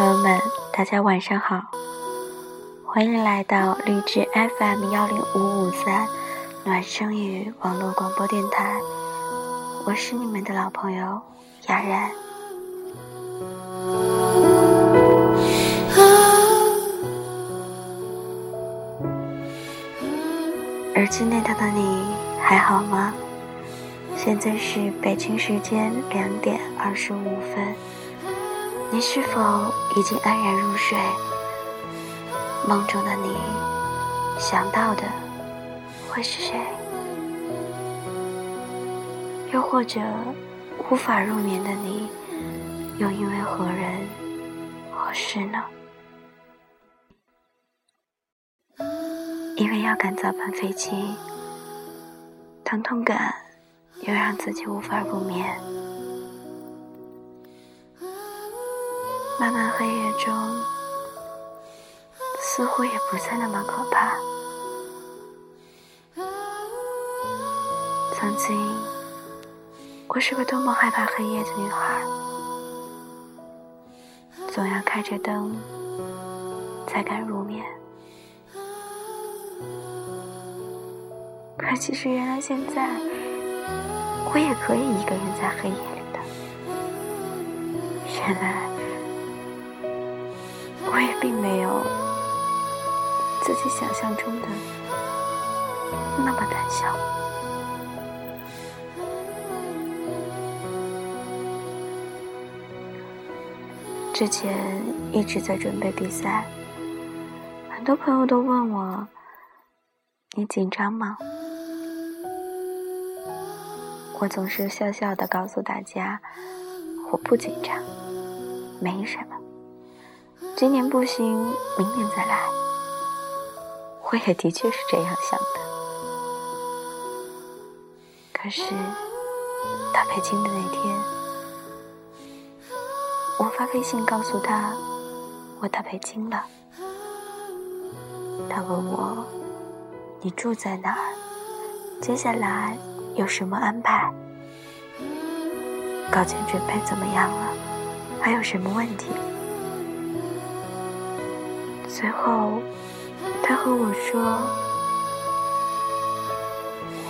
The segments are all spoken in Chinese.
朋友们，大家晚上好，欢迎来到励志 FM 幺零五五三暖声语网络广播电台，我是你们的老朋友雅然。耳机那头的你还好吗？现在是北京时间两点二十五分，你是否已经安然入睡？梦中的你想到的会是谁？又或者无法入眠的你，又因为何人何事呢？因为要赶早班飞机，疼痛感又让自己无法入眠。漫漫黑夜中，似乎也不再那么可怕。曾经，我是个多么害怕黑夜的女孩，总要开着灯才敢入眠。可其实，原来现在我也可以一个人在黑夜里的。原来我也并没有自己想象中的那么胆小。之前一直在准备比赛，很多朋友都问我：“你紧张吗？”我总是笑笑的告诉大家，我不紧张，没什么。今年不行，明年再来。我也的确是这样想的。可是到北京的那天，我发微信告诉他，我到北京了。他问我，你住在哪儿？接下来。有什么安排？稿件准备怎么样了？还有什么问题？随后，他和我说：“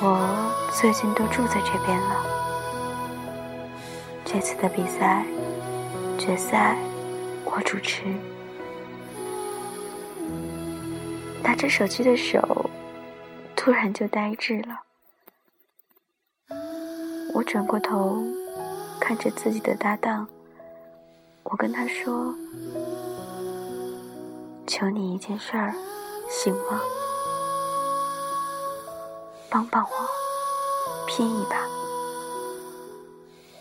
我最近都住在这边了。这次的比赛决赛，我主持。”拿着手机的手突然就呆滞了。我转过头，看着自己的搭档，我跟他说：“求你一件事儿，行吗？帮帮我，拼一把，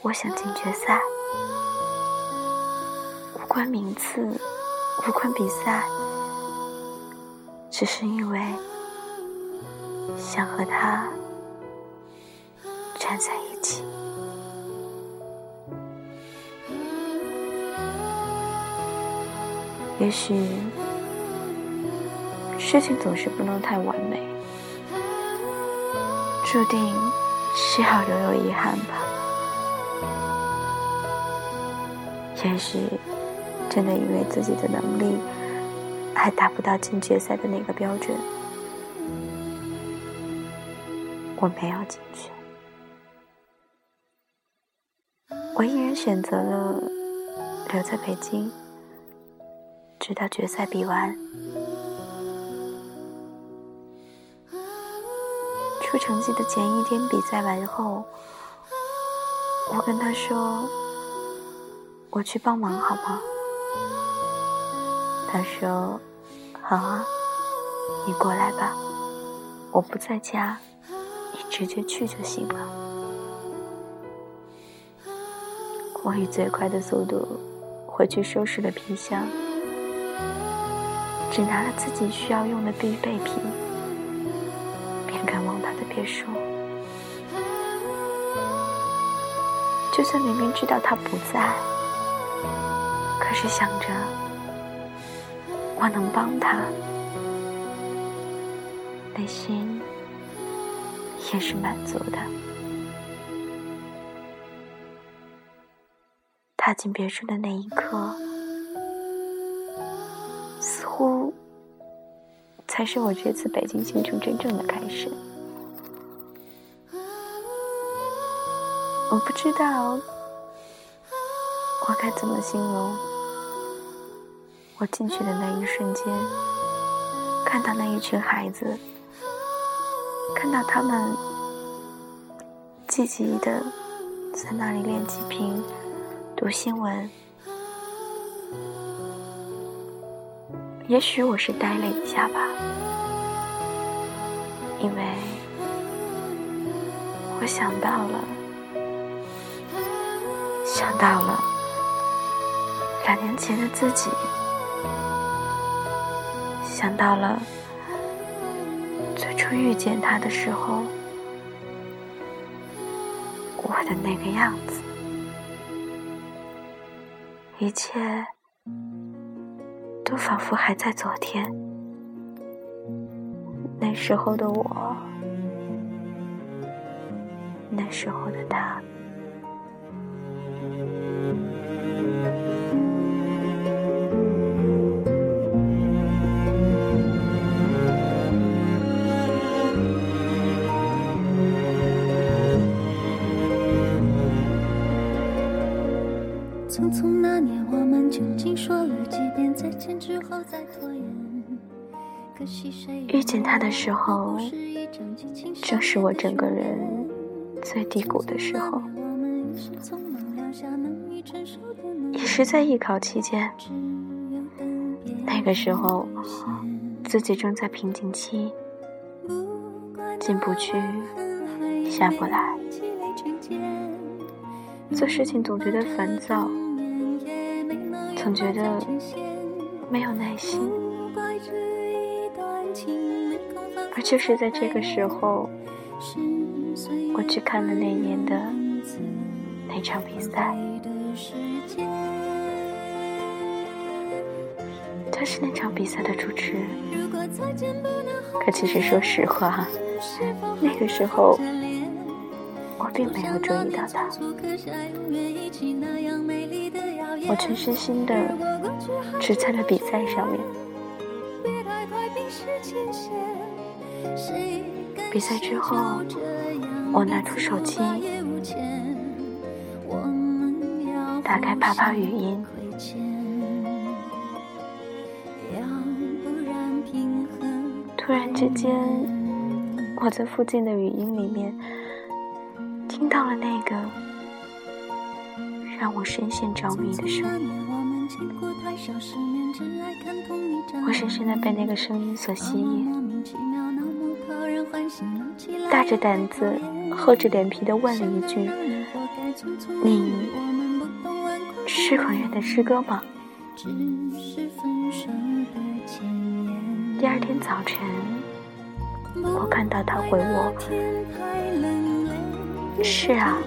我想进决赛，无关名次，无关比赛，只是因为想和他。”站在一起，也许事情总是不能太完美，注定是要留有遗憾吧。也许真的因为自己的能力还达不到进决赛的那个标准，我没有进去。我依然选择了留在北京，直到决赛比完。成绩的前一天，比赛完后，我跟他说：“我去帮忙好吗？”他说：“好啊，你过来吧，我不在家，你直接去就行了。”我以最快的速度回去收拾了皮箱，只拿了自己需要用的必备品，往他的别墅。就算明明知道他不在，可是想着我能帮他，内心也是满足的。踏进别墅的那一刻，似乎才是我这次北京行程真正的开始。我不知道我该怎么形容我进去的那一瞬间，看到那一群孩子，看到他们积极的在那里练几屏、读新闻。也许我是呆了一下吧，因为我想到了，想到了两年前的自己，想到了最初遇见他的时候，我的那个样子，一切。都仿佛还在昨天，那时候的我，那时候的他。匆匆那年，我们究竟说了几遍再见之后再拖延？遇见他的时候，正是我整个人最低谷的时候，也是在艺考期间。那个时候，自己正在瓶颈期，进不去，下不来。做事情总觉得烦躁，总觉得没有耐心，而就是在这个时候，我去看了那年的那场比赛。他是那场比赛的主持人，可其实说实话，那个时候。并没有注意到他，我全身心的只在了比赛上面。比赛之后，我拿出手机，打开啪啪语音，突然之间，我在附近的语音里面。到了那个让我深陷着迷的声音，我深深的被那个声音所吸引，大着胆子、厚着脸皮的问了一句：“你是孔院的师哥吗？”第二天早晨，我看到他回我。是啊，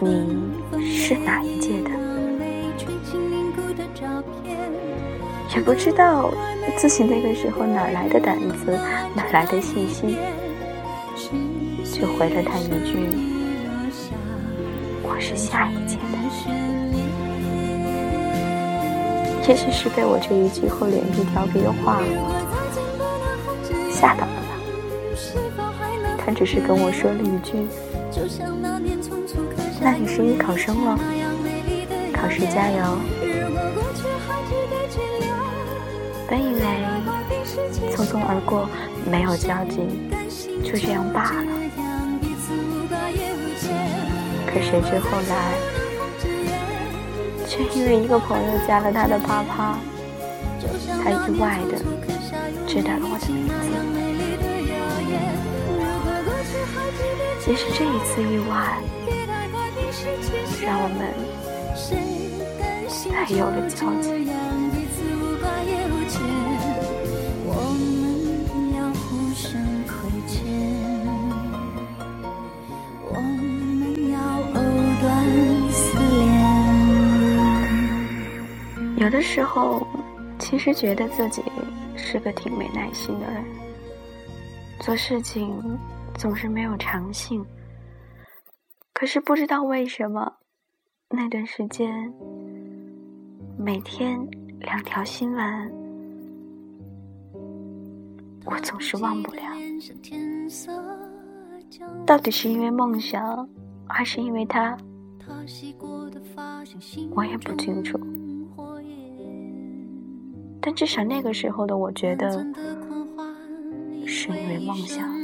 你是哪一届的？也不知道自己那个时候哪来的胆子，哪来的信心，就回了他一句：“我是下一届的。”也许是被我这一句厚脸皮调皮的话吓到了，他只是跟我说了一句。那你是艺考生了，考试加油。本以为匆匆而过，没有交集，就这样罢了。可谁知后来，却因为一个朋友加了他的啪啪，他意外的知道了我的名字。其实这一次意外，让我们还有了交集。有的时候，其实觉得自己是个挺没耐心的人，做事情。总是没有长性，可是不知道为什么，那段时间每天两条新闻，我总是忘不了。到底是因为梦想，还是因为他？我也不清楚。但至少那个时候的我觉得，是因为梦想。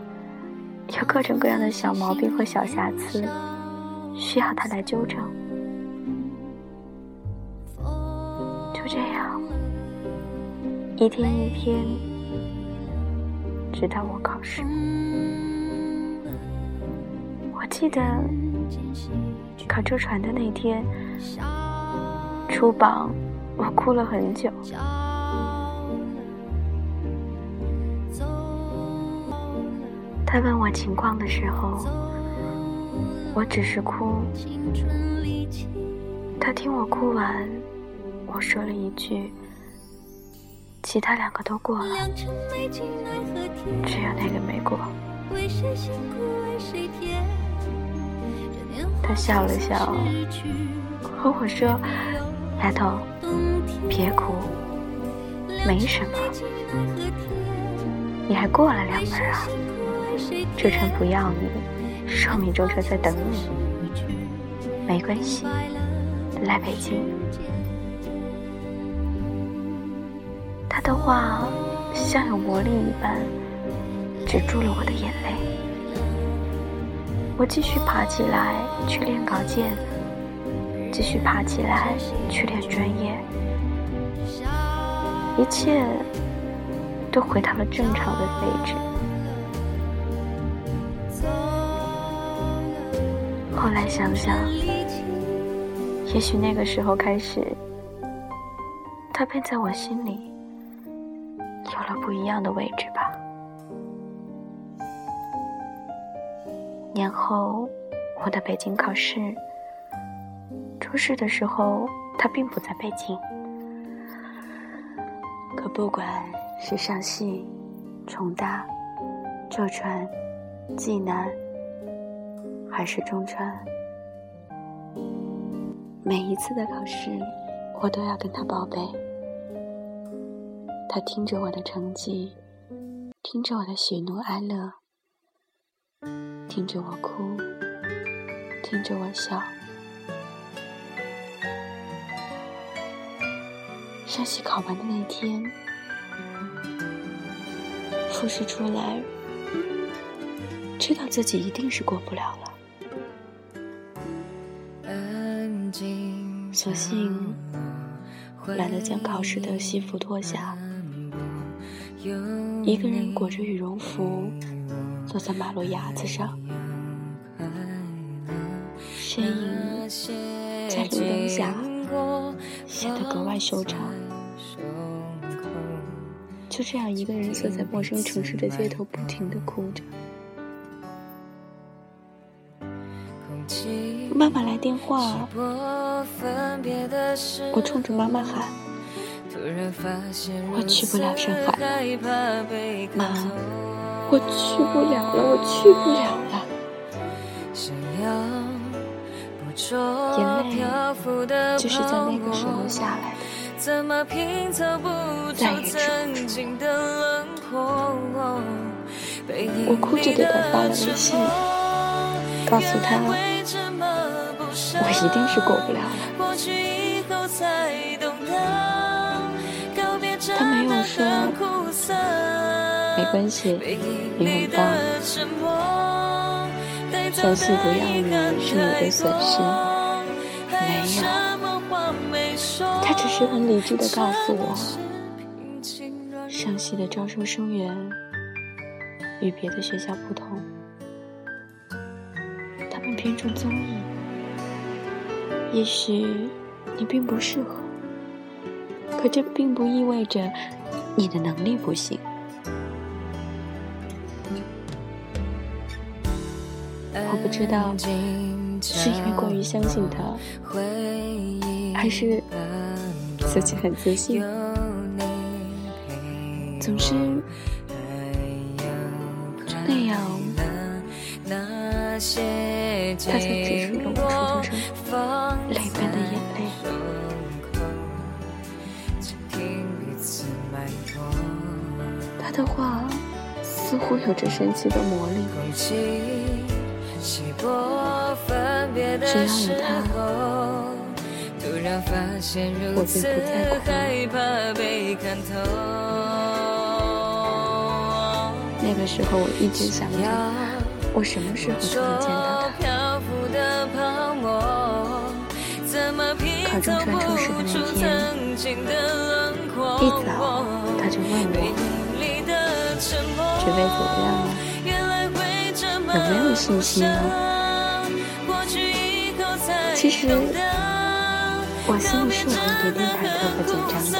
有各种各样的小毛病和小瑕疵，需要他来纠正。就这样，一天一天，直到我考试。我记得考车船的那天。出榜，我哭了很久。他问我情况的时候，我只是哭。他听我哭完，我说了一句：“其他两个都过了，只有那个没过。”他笑了笑，和我说。丫头，别哭，没什么，你还过了两门啊。浙川不要你，寿命中车在等你，没关系，来北京。他的话像有魔力一般，止住了我的眼泪。我继续爬起来去练稿件。继续爬起来，去练专业，一切都回到了正常的位置。后来想想，也许那个时候开始，他便在我心里有了不一样的位置吧。年后，我的北京考试。出事的时候，他并不在北京。可不管是上戏、重大、浙传、济南，还是中川，每一次的考试，我都要跟他报备。他听着我的成绩，听着我的喜怒哀乐，听着我哭，听着我笑。上戏考完的那天，复试出来，知道自己一定是过不了索性懒得将考试的西服脱下，一个人裹着羽绒服坐在马路牙子上，身影在路灯下。显得格外修长。就这样一个人坐在陌生城市的街头，不停的哭着。妈妈来电话，我冲着妈妈喊：“我去不了上海，妈，我去不了了，我去不了了。”眼泪就是在那个时候下来的，再也止不住。我哭着给他发了微信，告诉他一定是过不了了。他没有说没关系，你很棒。相信不要你是你的损失，没有，他只是很理智的告诉我，上戏的招收生源与别的学校不同，他们偏重综艺，也许你并不适合，可这并不意味着你的能力不行。我不知道是因为过于相信他，还是自己很自信，总是那样。他才止住了我出泪般的眼泪。他的话似乎有着神奇的魔力。只要有他，我便不再哭。那个时候，我一直想着。我什么时候才能见到他？考中传出时的那天，一早他就问我：“准备怎么样了？有没有信心啊？”其实我心里是有一点点忐忑和紧张的，可是。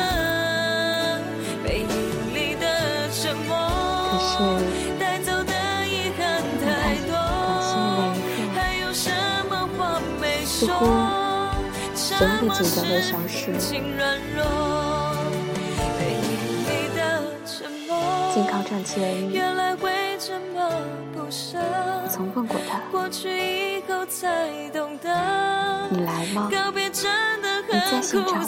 似乎所有的紧张都消失了。仅靠喘气而已。我曾问过他：“你来吗？你在现场吗？”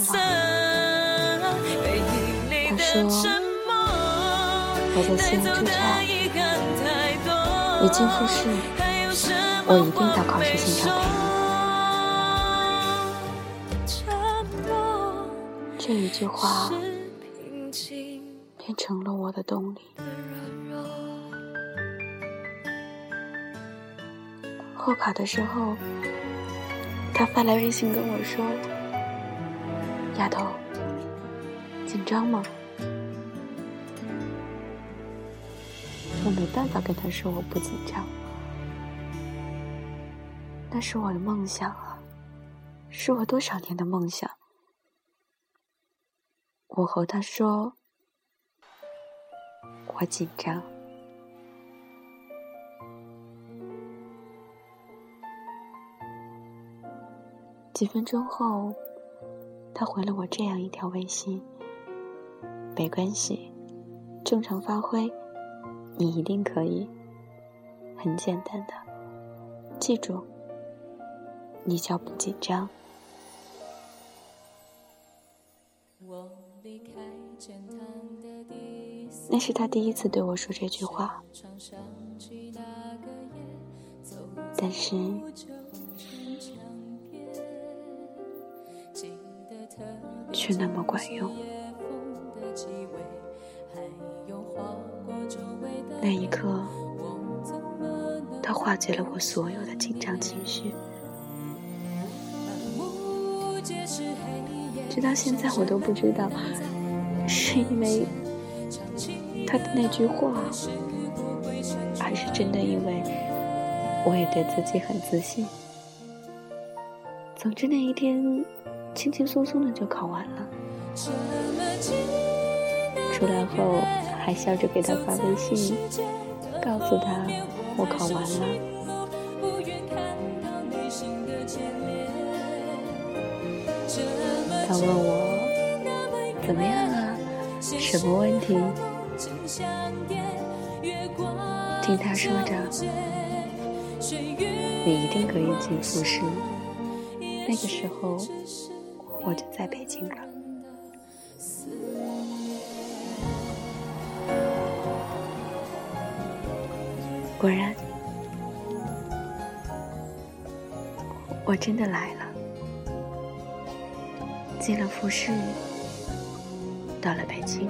他说：“我在西安出差，已经复试，我一定到考试现场陪你。”句话变成了我的动力。后考的时候，他发来微信跟我说：“丫头，紧张吗？”我没办法跟他说我不紧张，那是我的梦想啊，是我多少年的梦想。我和他说：“我紧张。”几分钟后，他回了我这样一条微信：“没关系，正常发挥，你一定可以。很简单的，记住，你叫不紧张。”那是他第一次对我说这句话，但是却那么管用。那一刻，他化解了我所有的紧张情绪。直到现在，我都不知道，是因为他的那句话，还是真的因为我也对自己很自信。总之那一天，轻轻松松的就考完了。出来后还笑着给他发微信，告诉他我考完了。他问我怎么样啊？什么问题？听他说着，你一定可以进复试。那个时候我就在北京了。果然，我真的来了。进了复试，到了北京，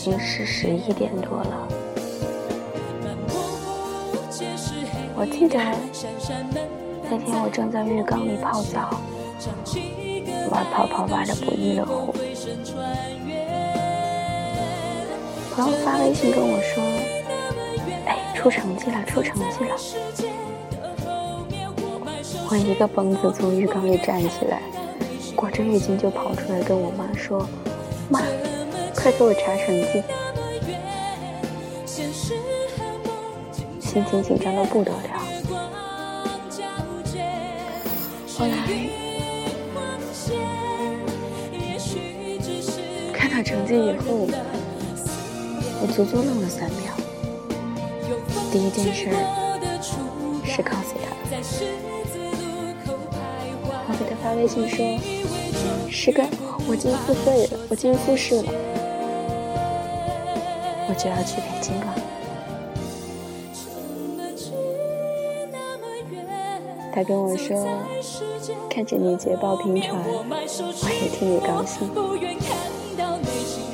已经是十一点多了。我记得那天我正在浴缸里泡澡，玩泡泡玩的不亦乐乎。朋友发微信跟我说：“哎，出成绩了，出成绩了！”我一个蹦子从浴缸里站起来。裹着浴巾就跑出来跟我妈说：“妈，快给我查成绩！”心情紧张的不得了。后来看到成绩以后，我足足愣了三秒。第一件事是告诉他，我给他发微信说。师哥，我进复试了，我进复试了，就要去北京了。他跟我说，看着你捷报频传，我也替你高兴。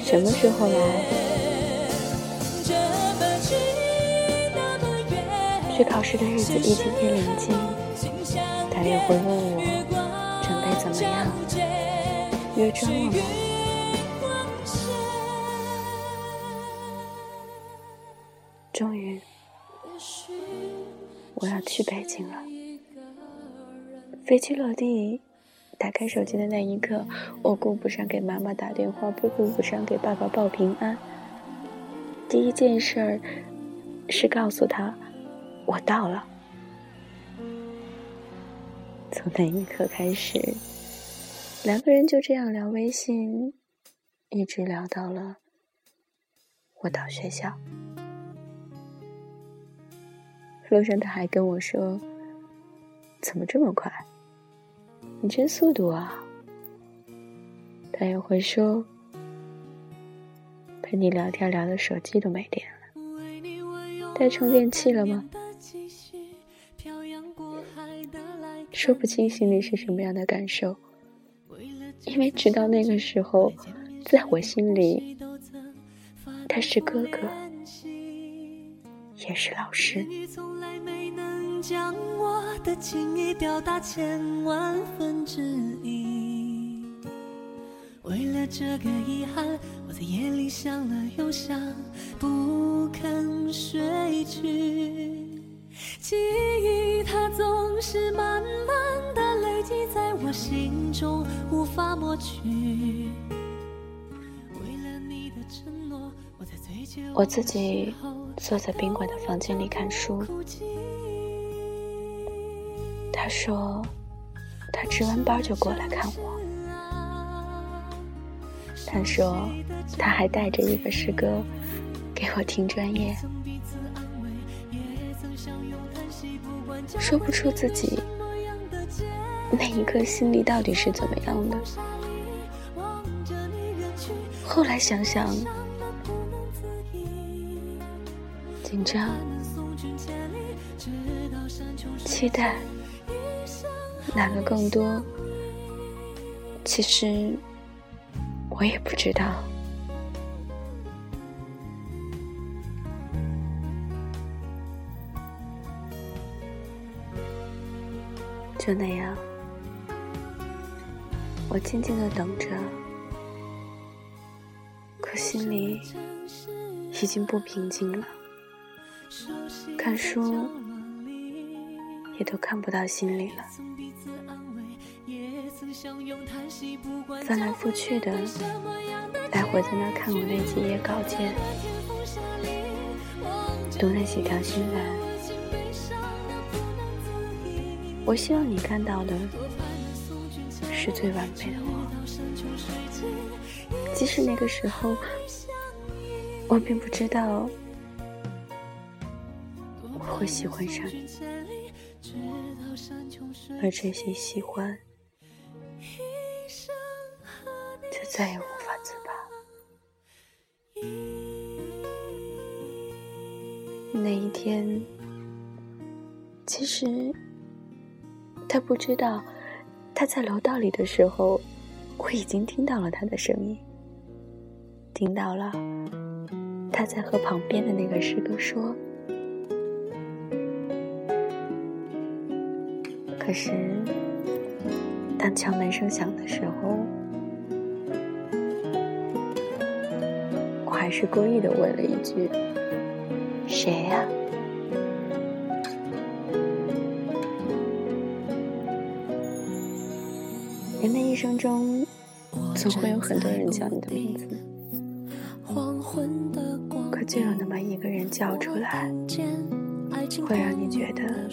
什么时候来？去考试的日子一天天临近，他也会问我准备怎么样。约真了吗？去北京了。飞机落地，打开手机的那一刻，我顾不上给妈妈打电话，不顾不上给爸爸报平安。第一件事儿是告诉他，我到了。从那一刻开始。两个人就这样聊微信，一直聊到了我到学校。路上他还跟我说：“怎么这么快？你真速度啊！”他也会说：“陪你聊天聊的手机都没电了，带充电器了吗？”说不清心里是什么样的感受。因为直到那个时候，在我心里，他是哥哥，也是老师。你从来没能将我的情意表达千万分之一为了这个遗憾我在夜里想了又想不肯睡去记忆它总是慢慢的累积在我心中无法抹去为了你的承诺我在最绝望的时候坐在宾馆的房间里看书。他说，他值完班就过来看我。他说，他还带着一个诗歌给我听专业。说不出自己那一刻心里到底是怎么样的。后来想想，紧张、期待，哪个更多？其实我也不知道。就那样，我静静的等着，可心里已经不平静了。看书也都看不到心里了，翻来覆去的，来回在那看我那几页稿件，读那几条新闻。我希望你看到的是最完美的我，即使那个时候我并不知道会喜欢上你，而这些喜欢就再也无法自拔。那一天，其实。他不知道，他在楼道里的时候，我已经听到了他的声音，听到了他在和旁边的那个师哥说。可是，当敲门声响的时候，我还是故意的问了一句：“谁呀？”人的一生中，总会有很多人叫你的名字，可就有那么一个人叫出来，会让你觉得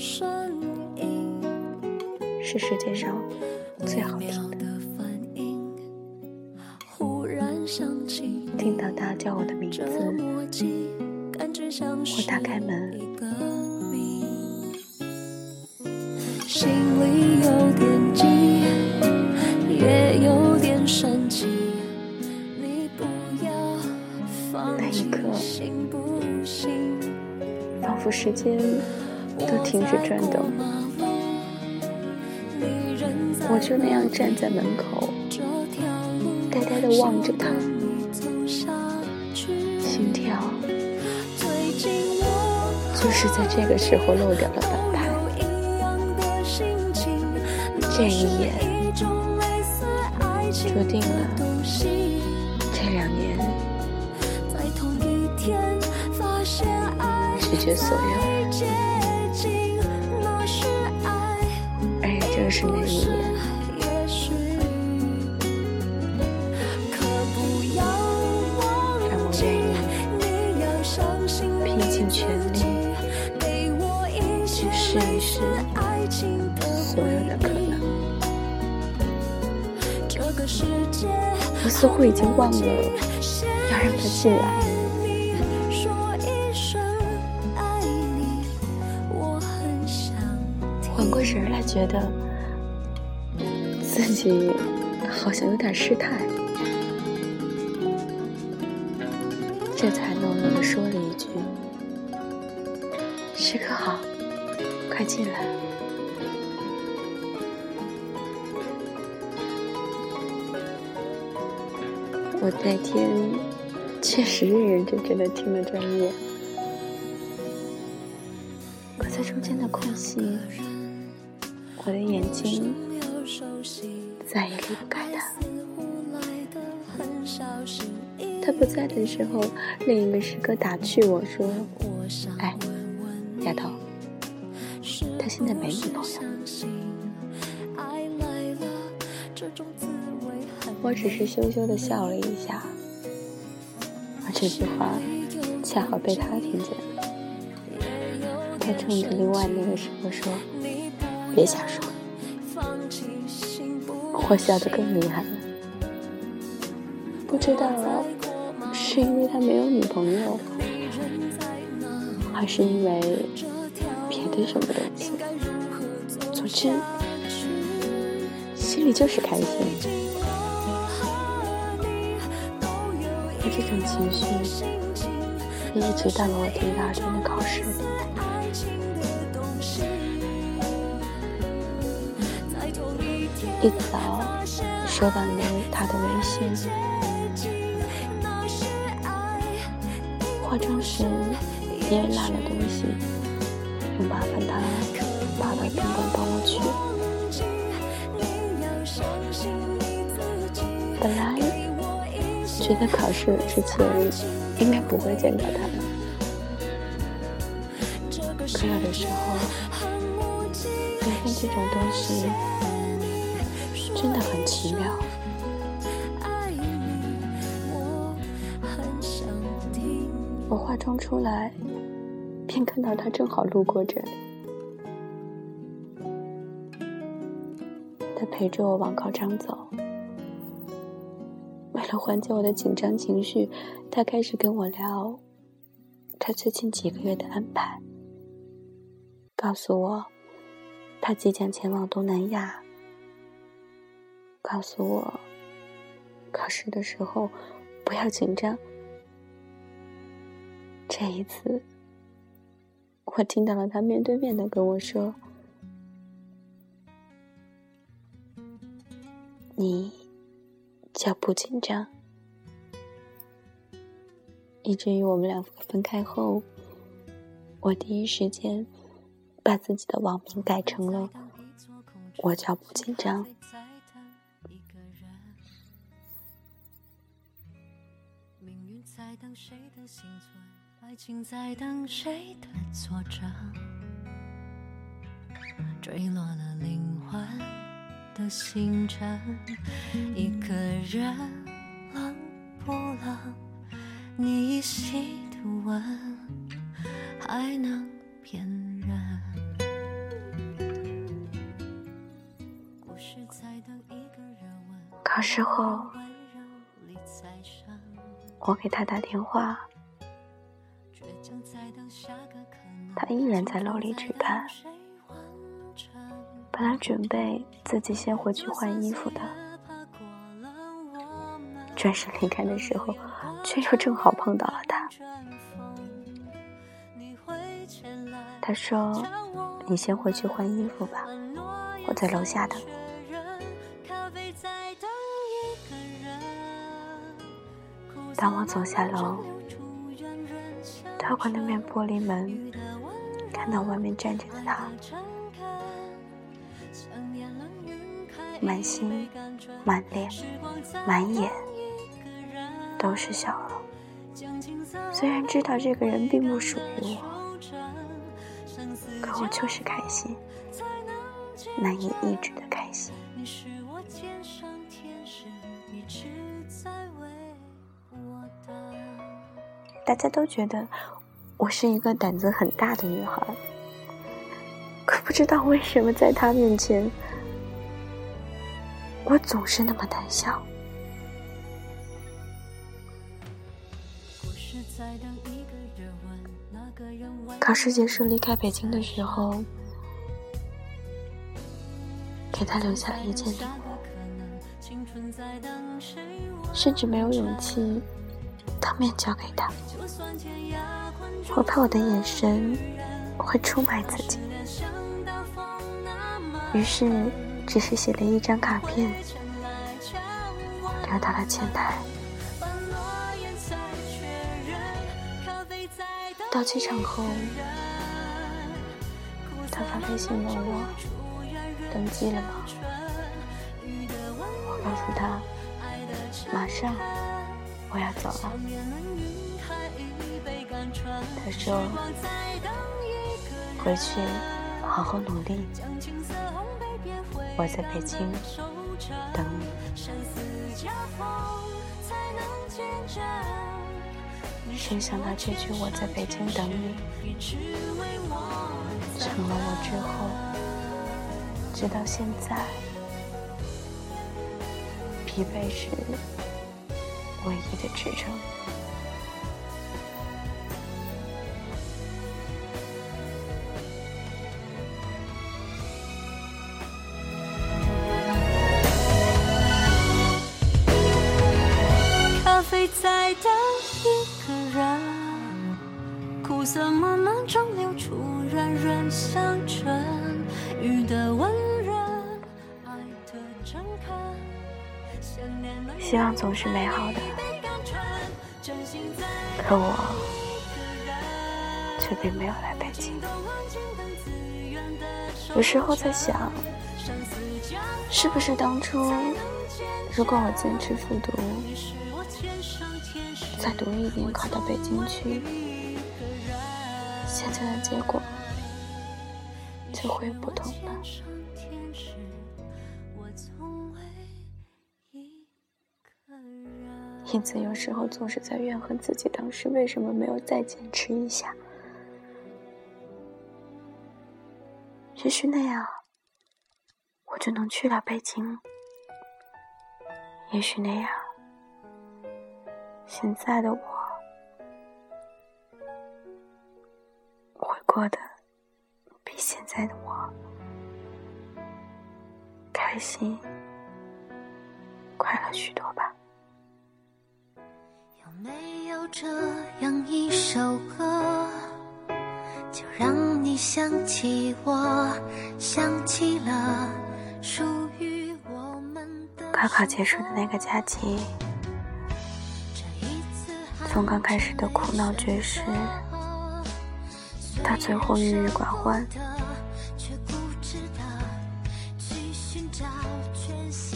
是世界上最好听的。听到他叫我的名字，我打开门，心里有点急。也有点生气。那一刻，仿佛时间都停止转动，我就那样站在门口，呆呆地望着他，心跳就是在这个时候漏掉了半拍。这一眼。注定了这两年拒绝所有，而也正是那一年，所有的可能。我似乎已经忘了要让他进来。缓过神来，觉得自己好像有点失态，快进来。”我那天确实认认真真的听了专业，可在中间的空隙，我的眼睛再也离不开他。他不在的时候，另一个师哥打趣我说：“哎，丫头，他现在没女朋友。”我只是羞羞的笑了一下，而这句话恰好被他听见了。他冲着另外那个师傅说：“别瞎说。”我笑得更厉害了。不知道是因为他没有女朋友，还是因为别的什么东西。之，心里就是开心。这种情绪也一直到了我第二天的考试。一早收到了他的微信，化妆时因为落了东西，又麻烦他跑到宾馆帮我取。本来。觉得考试之前应该不会见到他们，可有的时候，缘分这种东西真的很奇妙。我化妆出来，便看到他正好路过这里，陪着我往考场走。为了缓解我的紧张情绪，他开始跟我聊他最近几个月的安排，告诉我他即将前往东南亚，告诉我考试的时候不要紧张。这一次，我听到了他面对面的跟我说：“你。”叫不紧张，以至于我们两个分开后，我第一时间把自己的网名改成了“我叫不紧张”。坠落了灵魂。的星辰，一个人冷不冷？你依稀的吻还能骗人。考试后，我给他打电话，他依然在楼里值班。本来准备自己先回去换衣服的，转身离开的时候，却又正好碰到了他。他说：“你先回去换衣服吧，我在楼下等你。”当我走下楼，透过那面玻璃门，看到外面站着的他。满心、满脸、满眼都是笑容。虽然知道这个人并不属于我，可我就是开心，难以抑制的开心。大家都觉得我是一个胆子很大的女孩，可不知道为什么在她面前。我总是那么胆小。考试结束离开北京的时候，给他留下了一件礼物，甚至没有勇气当面交给他，我怕我的眼神会出卖自己，于是。只是写了一张卡片，留到了前台。到机场后，他发微信问我登机了吗？我告诉他马上我要走了。他说回去好好努力。我在北京等你。谁想到这句“我在北京等你”成了我之后直到现在疲惫时唯一的支撑。希望总是美好的，可我却并没有来北京。有时候在想，是不是当初如果我坚持复读，再读一年考到北京去，现在的结果就会不同了。因此，有时候总是在怨恨自己当时为什么没有再坚持一下。也许那样，我就能去了北京。也许那样，现在的我会过得比现在的我开心、快乐许多吧。没有这样一首歌，就让你想起我，想起了属于我们的。高考结束的那个假期，从刚开始的苦恼绝食，到最后郁郁寡欢，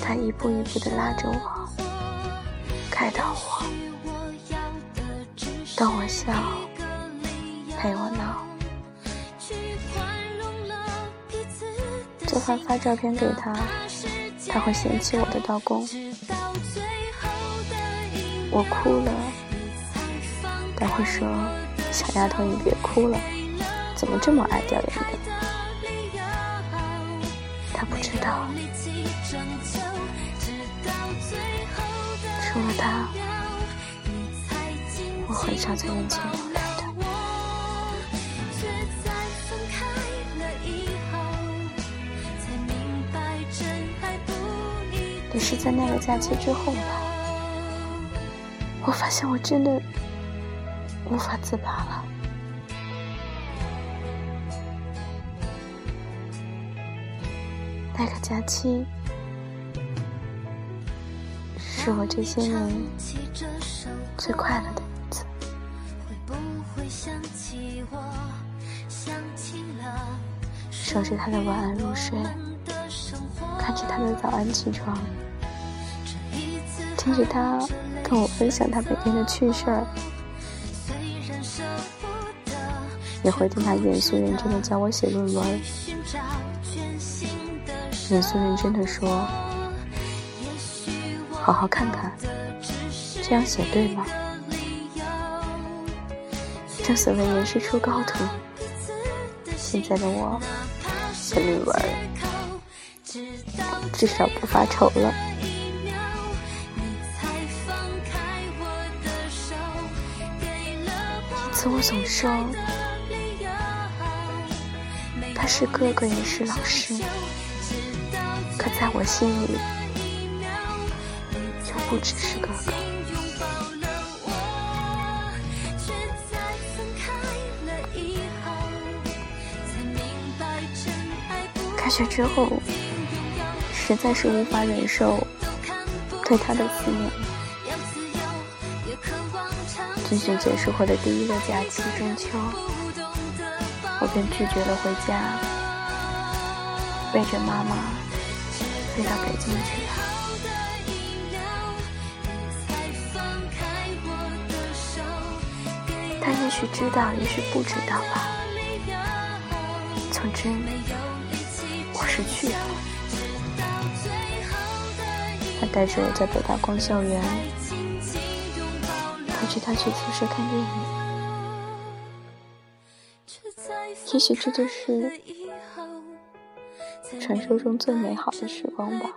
他一步一步的拉着我，开导我，逗我笑，陪我闹。做饭发照片给他，他会嫌弃我的刀工。我哭了，他会说：“小丫头，你别哭了，怎么这么爱掉眼泪？”他不知道，除了他，我很少在眼前流泪的。也是在那个假期之后吧，我发现我真的无法自拔了。那个假期是我这些年最快乐的日子。守着他的晚安入睡，看着他的早安起床。听着他跟我分享他每天的趣事儿，也会听他严肃认真的教我写论文，严肃认真的说：“好好看看，这样写对吗？”正所谓人师出高徒，现在的我写论文至少不发愁了。我总说，他是哥哥，也是老师，可在我心里，不只是哥哥。开学之后，实在是无法忍受对他的思念。军训结束后的第一个假期中秋，我便拒绝了回家，背着妈妈飞到北京去了。许知道，也许不知道吧。总之，我是去了。他带着我在北大逛校园。陪着他去宿舍看电影，也许这就是传说中最美好的时光吧。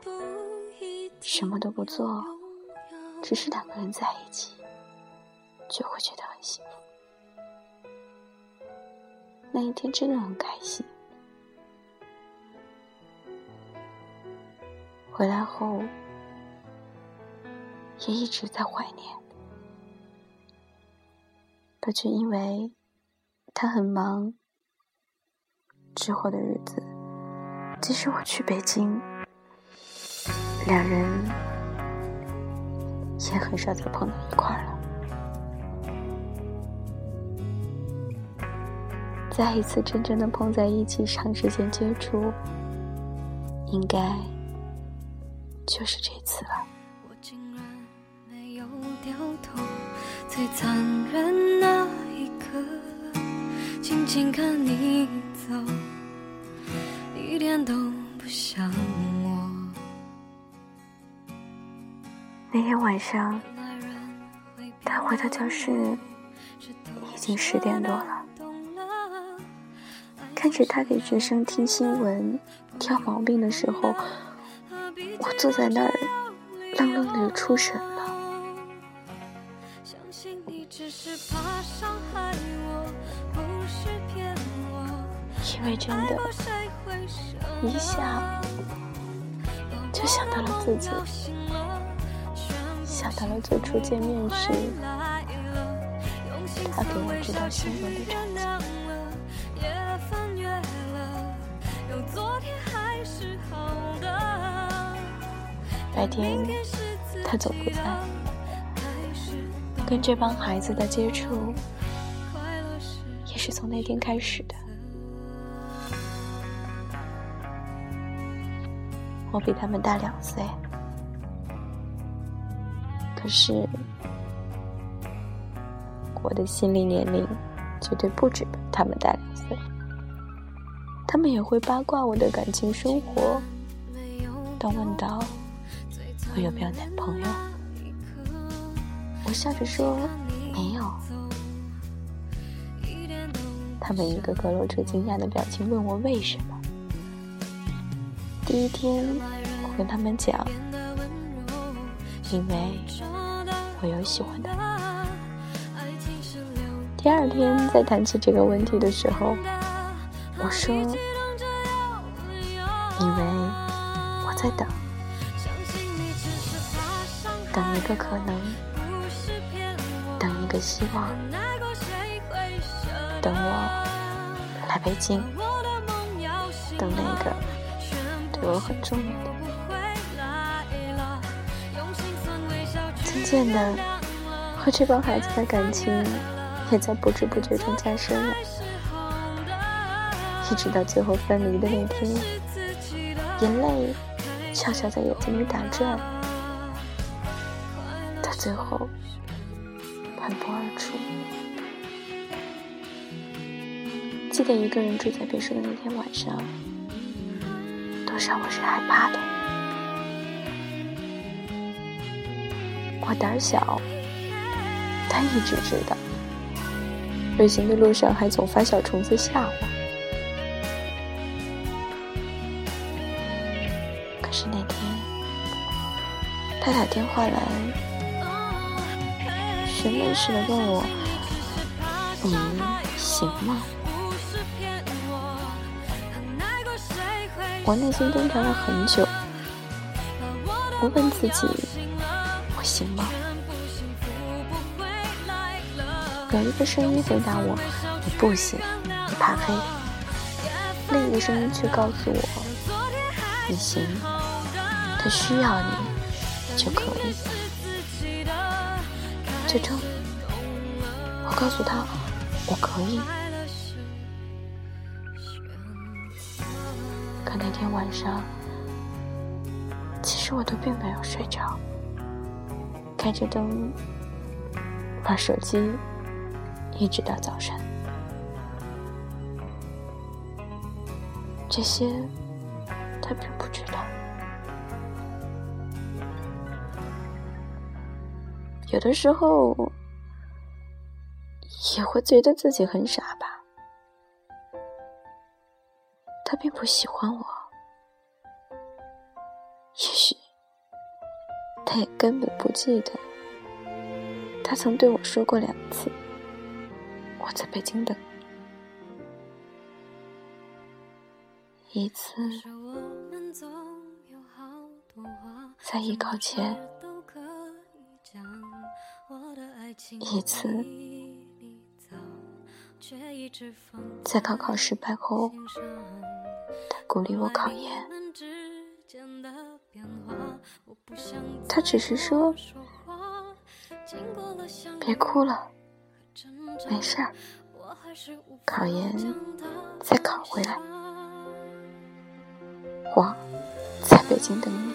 什么都不做，只是两个人在一起，就会觉得很幸福。那一天真的很开心。回来后，也一直在怀念。可却因为他很忙，之后的日子，即使我去北京，两人也很少再碰到一块儿了。再一次真正的碰在一起，长时间接触，应该就是这次了。最残忍那一刻，静静看你走，一点都不像我。那天晚上，他回到教室，已经十点多了。看着他给学生听新闻、挑毛病的时候，我坐在那儿，愣愣的出神了。因为真的，一下就想到了自己，想到了最初见面时他给我知道新闻的场景。白天他总不在，跟这帮孩子的接触也是从那天开始的。我比他们大两岁，可是我的心理年龄绝对不止他们大两岁。他们也会八卦我的感情生活。当问到我有没有男朋友，我笑着说没有。他们一个个露出惊讶的表情，问我为什么。第一天，我跟他们讲，因为我有喜欢的。第二天再谈起这个问题的时候。我说，因为我在等，等一个可能，等一个希望，等我来北京，等那个对我很重要的。渐渐的，和这帮孩子的感情也在不知不觉中加深了。一直到最后分离的那天，眼泪悄悄在眼睛里打转，最后喷薄而出。记得一个人住在别墅的那天晚上，多少我是害怕的。我胆小，他一直知道。旅行的路上还总发小虫子吓我。可是那天，他打电话来，询问似的问我：“你行吗？”我内心挣扎了很久，我问自己：“我行吗？”有一个声音回答我：“你不行，你怕黑。”另一个声音却告诉我：“你行。”他需要你就可以。告诉他我可以。可那天晚上，其实我都并没有睡着，开着灯玩手机，一直到早晨。这些他并不知道。有的时候也会觉得自己很傻吧。他并不喜欢我，也许他也根本不记得，他曾对我说过两次：“我在北京等。”一次在艺考前。一次，在高考失败后，他鼓励我考研。他只是说：“别哭了，没事儿，考研再考回来，我在北京等你。”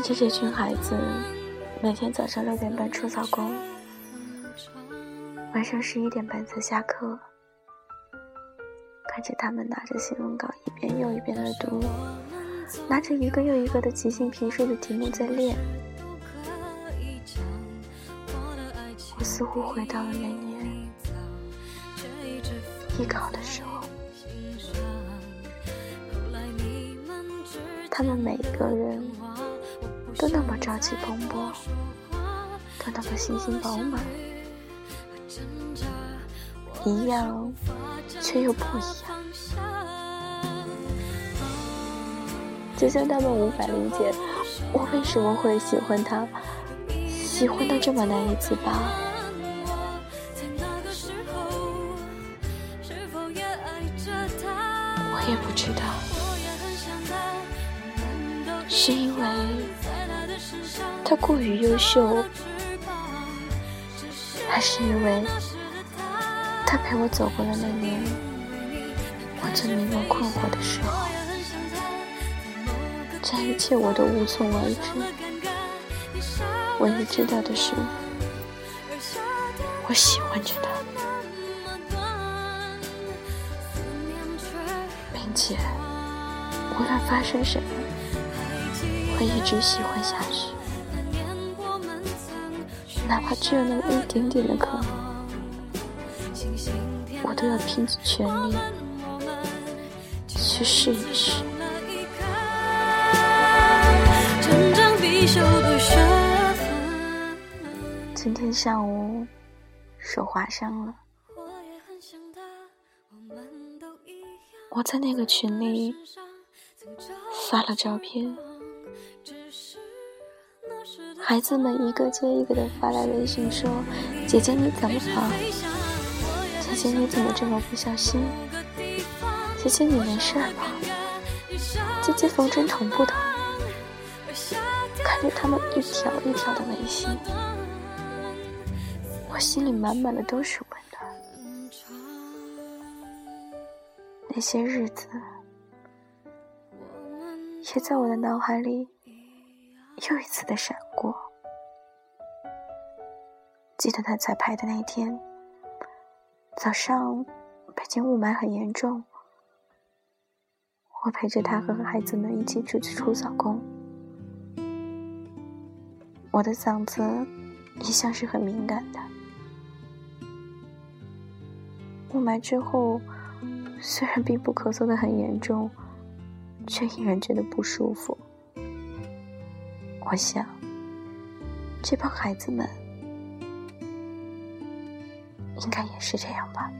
看着这群孩子，每天早上六点半出早工，晚上十一点半才下课。看着他们拿着新闻稿一遍又一遍的读，拿着一个又一个的即兴评述的题目在练，我似乎回到了那年艺考的时候，他们每一个人都那么朝气蓬勃，都那么信心饱满，一样却又不一样。就像他们无法理解我为什么会喜欢他，喜欢到这么难以自拔。他过于优秀，还是因为他陪我走过了那年我最迷茫困惑的时候？这一切我都无从而知。唯一知道的是，我喜欢着他。并且无论发生什么，会一直喜欢下去，哪怕只有那么一点点的可能，我都要拼尽全力去试一试。今天下午手划伤了。我在那个群里发了照片，孩子们一个接一个的发来微信说：“姐姐你怎么了？姐姐你怎么这么不小心？姐姐你没事吧？姐姐缝针疼不疼？”看着他们一条一条的微信，我心里满满的都是温暖。那些日子，也在我的脑海里又一次的闪过。记得他彩排的那天早上，北京雾霾很严重，我陪着他和孩子们一起出去出早工。我的嗓子一向是很敏感的，雾霾之后。虽然并不咳嗽的很严重，却依然觉得不舒服。我想，这帮孩子们应该也是这样吧。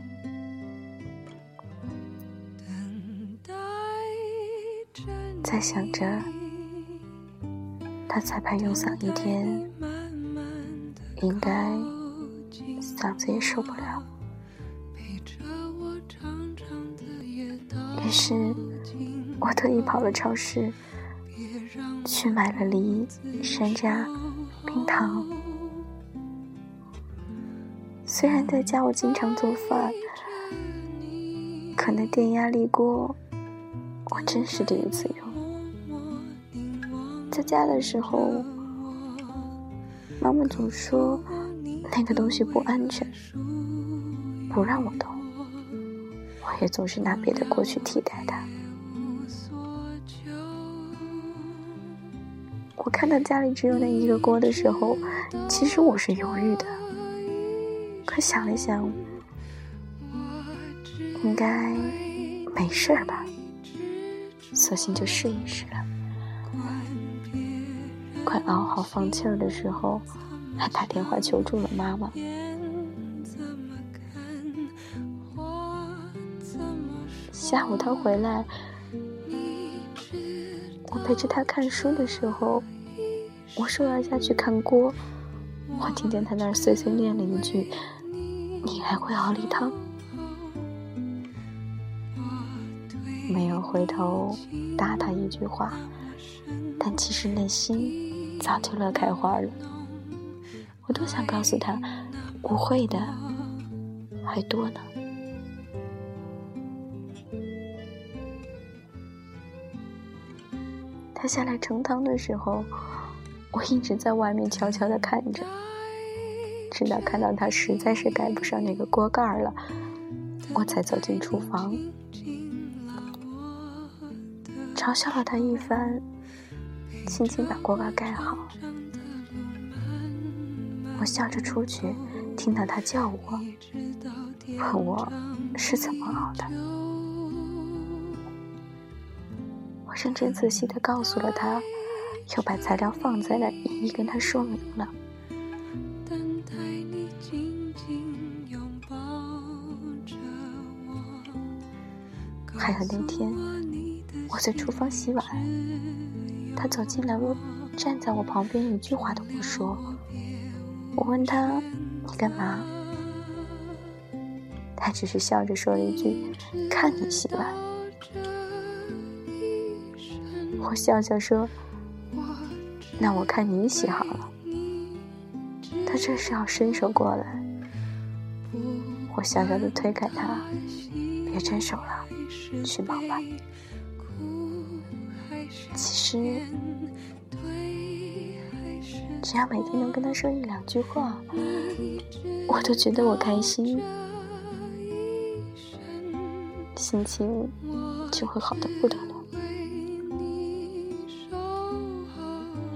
在想着，他彩排用嗓一天，应该嗓子也受不了。于是，我特意跑了超市，去买了梨、山楂、冰糖。虽然在家我经常做饭，可那电压力锅，我真是第一次用。在家的时候，妈妈总说那个东西不安全，不让我动。我也总是拿别的锅去替代它。看到家里只有那一个锅的时候，其实我是犹豫的。可想了想，应该没事吧，索性就试一试了。快熬好放气儿的时候，还打电话求助了妈妈。下午他回来，我陪着他看书的时候，我说要下去看锅，我听见他那儿碎碎念了一句：“你还会熬梨汤？”没有回头搭他一句话，但其实内心早就乐开花了。我多想告诉他，我会的还多呢。他下来盛汤的时候，我一直在外面悄悄地看着，直到看到他实在是盖不上那个锅盖了，我才走进厨房，嘲笑了他一番，轻轻把锅盖盖好。我笑着出去，听到他叫我，问我是怎么熬的。我认真仔细的告诉了他，就把材料放在那，一一跟他说明了。还有那天，我在厨房洗碗，他走进来，我站在我旁边，一句话都不说。我问他：“你干嘛？”他只是笑着说了一句：“看你洗碗。”我笑笑说：“那我看你洗好了。”他这是要伸手过来，我小小的推开他：“别伸手了，去忙吧。”其实。只要每天能跟他说一两句话，我都觉得我开心，心情就会好的不得了。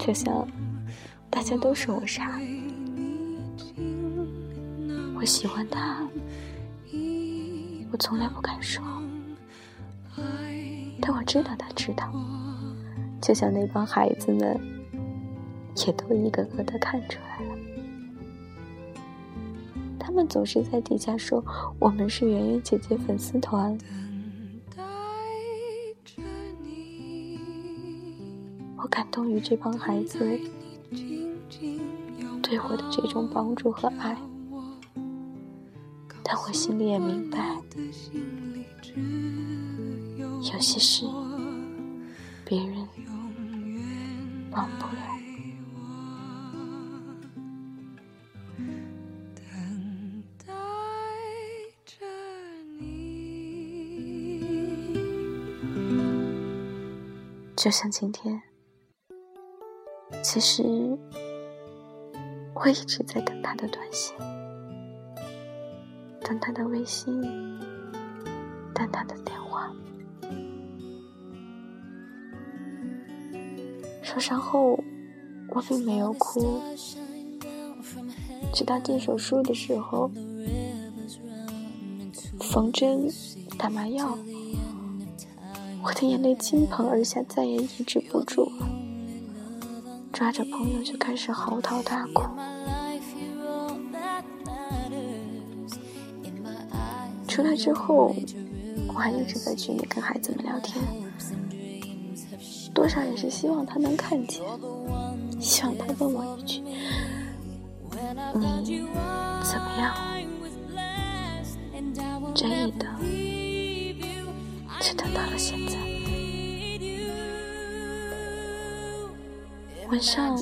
就像大家都说我傻，我喜欢他，我从来不敢说，但我知道他知道。就像那帮孩子们。也都一个个的看出来了，他们总是在底下说我们是圆圆姐姐粉丝团。我感动于这帮孩子对我的这种帮助和爱，但我心里也明白，有些事别人帮不了。就像今天，其实我一直在等他的短信，等他的微信，等他的电话。受伤后，我并没有哭，直到进手术的时候，缝针、打麻药。我的眼泪倾盆而下，再也抑制不住了，抓着朋友就开始嚎啕大哭。出来之后，我还一直在群里跟孩子们聊天，多少也是希望他能看见，希望他问我一句：“你怎么样？”真意的。就等到了现在。晚上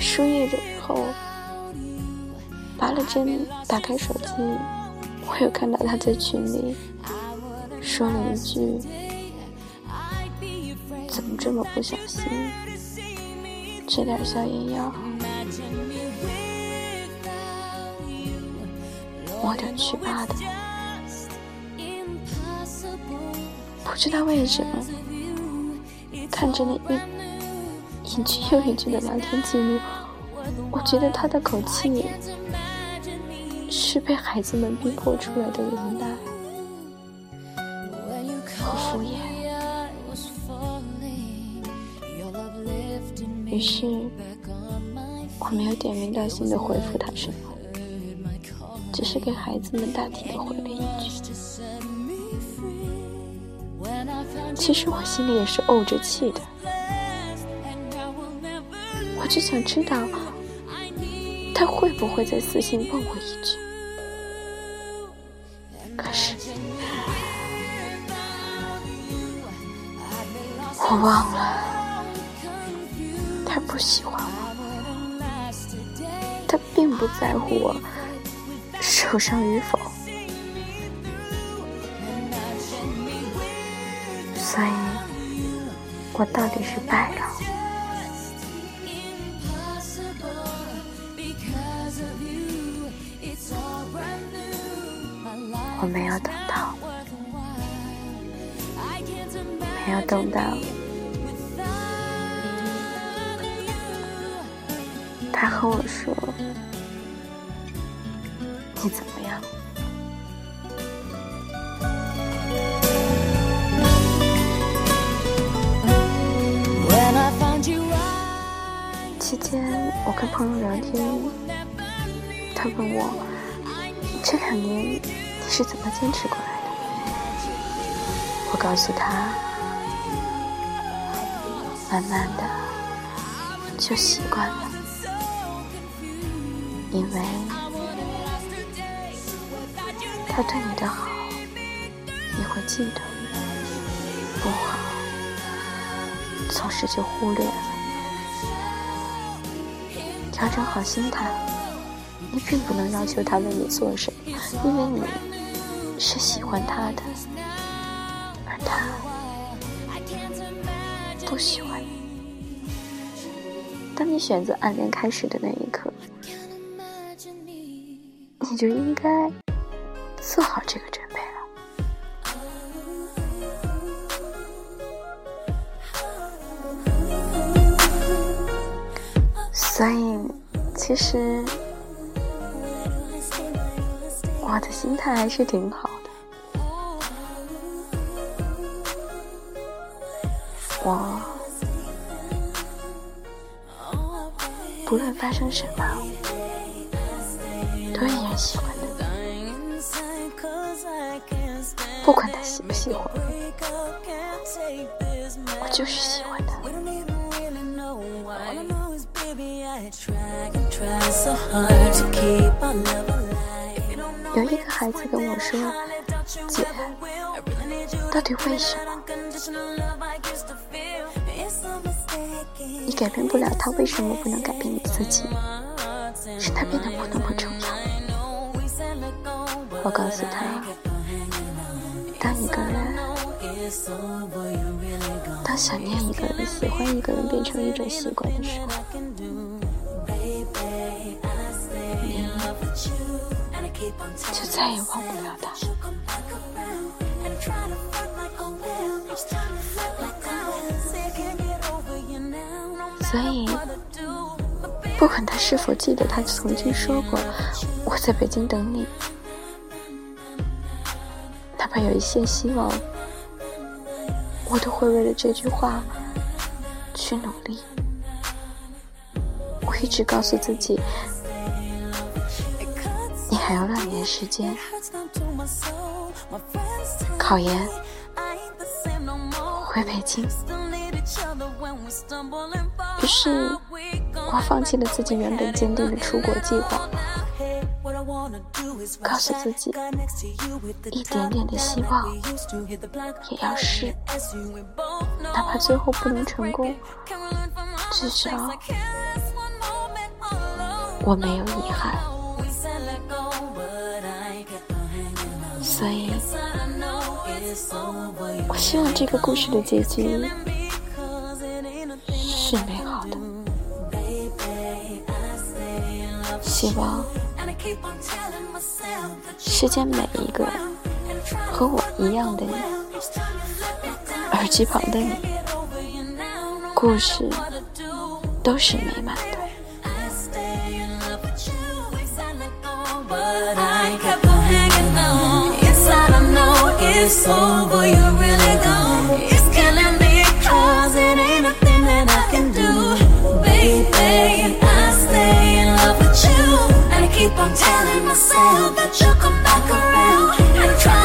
输液的时候，拔了针，打开手机，我有看到他在群里说了一句：“怎么这么不小心？吃点消炎药，我就去疤的。”不知道为什么，看着那一一句又一句的聊天记录，我觉得他的口气是被孩子们逼迫出来的无奈和敷衍。于是，我没有点名道姓的回复他什么，只是给孩子们大体的回了一句。其实我心里也是怄着气的，我就想知道他会不会再私信问我一句。可是我忘了，他不喜欢我，他并不在乎我受伤与否。所以，我到底是败了。等到他和我说你怎么样？期间，我跟朋友聊天，他问我这两年你是怎么坚持过来的？我告诉他，慢慢的就习惯了，因为他对你的好，你会记得；不好，总是就忽略了。调整好心态，你并不能要求他为你做什么，因为你是喜欢他的，而他不喜欢。你选择暗恋开始的那一刻，你就应该做好这个准备了。所以。其实我的心态还是挺好的。我不论发生什么，都依然喜欢他。不管他喜不喜欢，我就是喜欢他。有一个孩子跟我说：“姐，到底为什么？改变不了他，为什么不能改变你自己？是他变得不那么重要。”我告诉他：“当一个人，当想念一个人、喜欢一个人变成一种习惯的时候。”就再也忘不了他。不管他是否记得他曾经说过“我在北京等你”，哪怕有一线希望，我都会为了这句话去努力。我一直告诉自己。你还有两年时间，考研，回北京。于是，我放弃了自己原本坚定的出国计划，告诉自己，一点点的希望也要试，哪怕最后不能成功，至少我没有遗憾。所以，我希望这个故事的结局希望世间每一个和我一样的你，耳机旁的你，故事都是美满的。keep on telling myself that you'll come back around.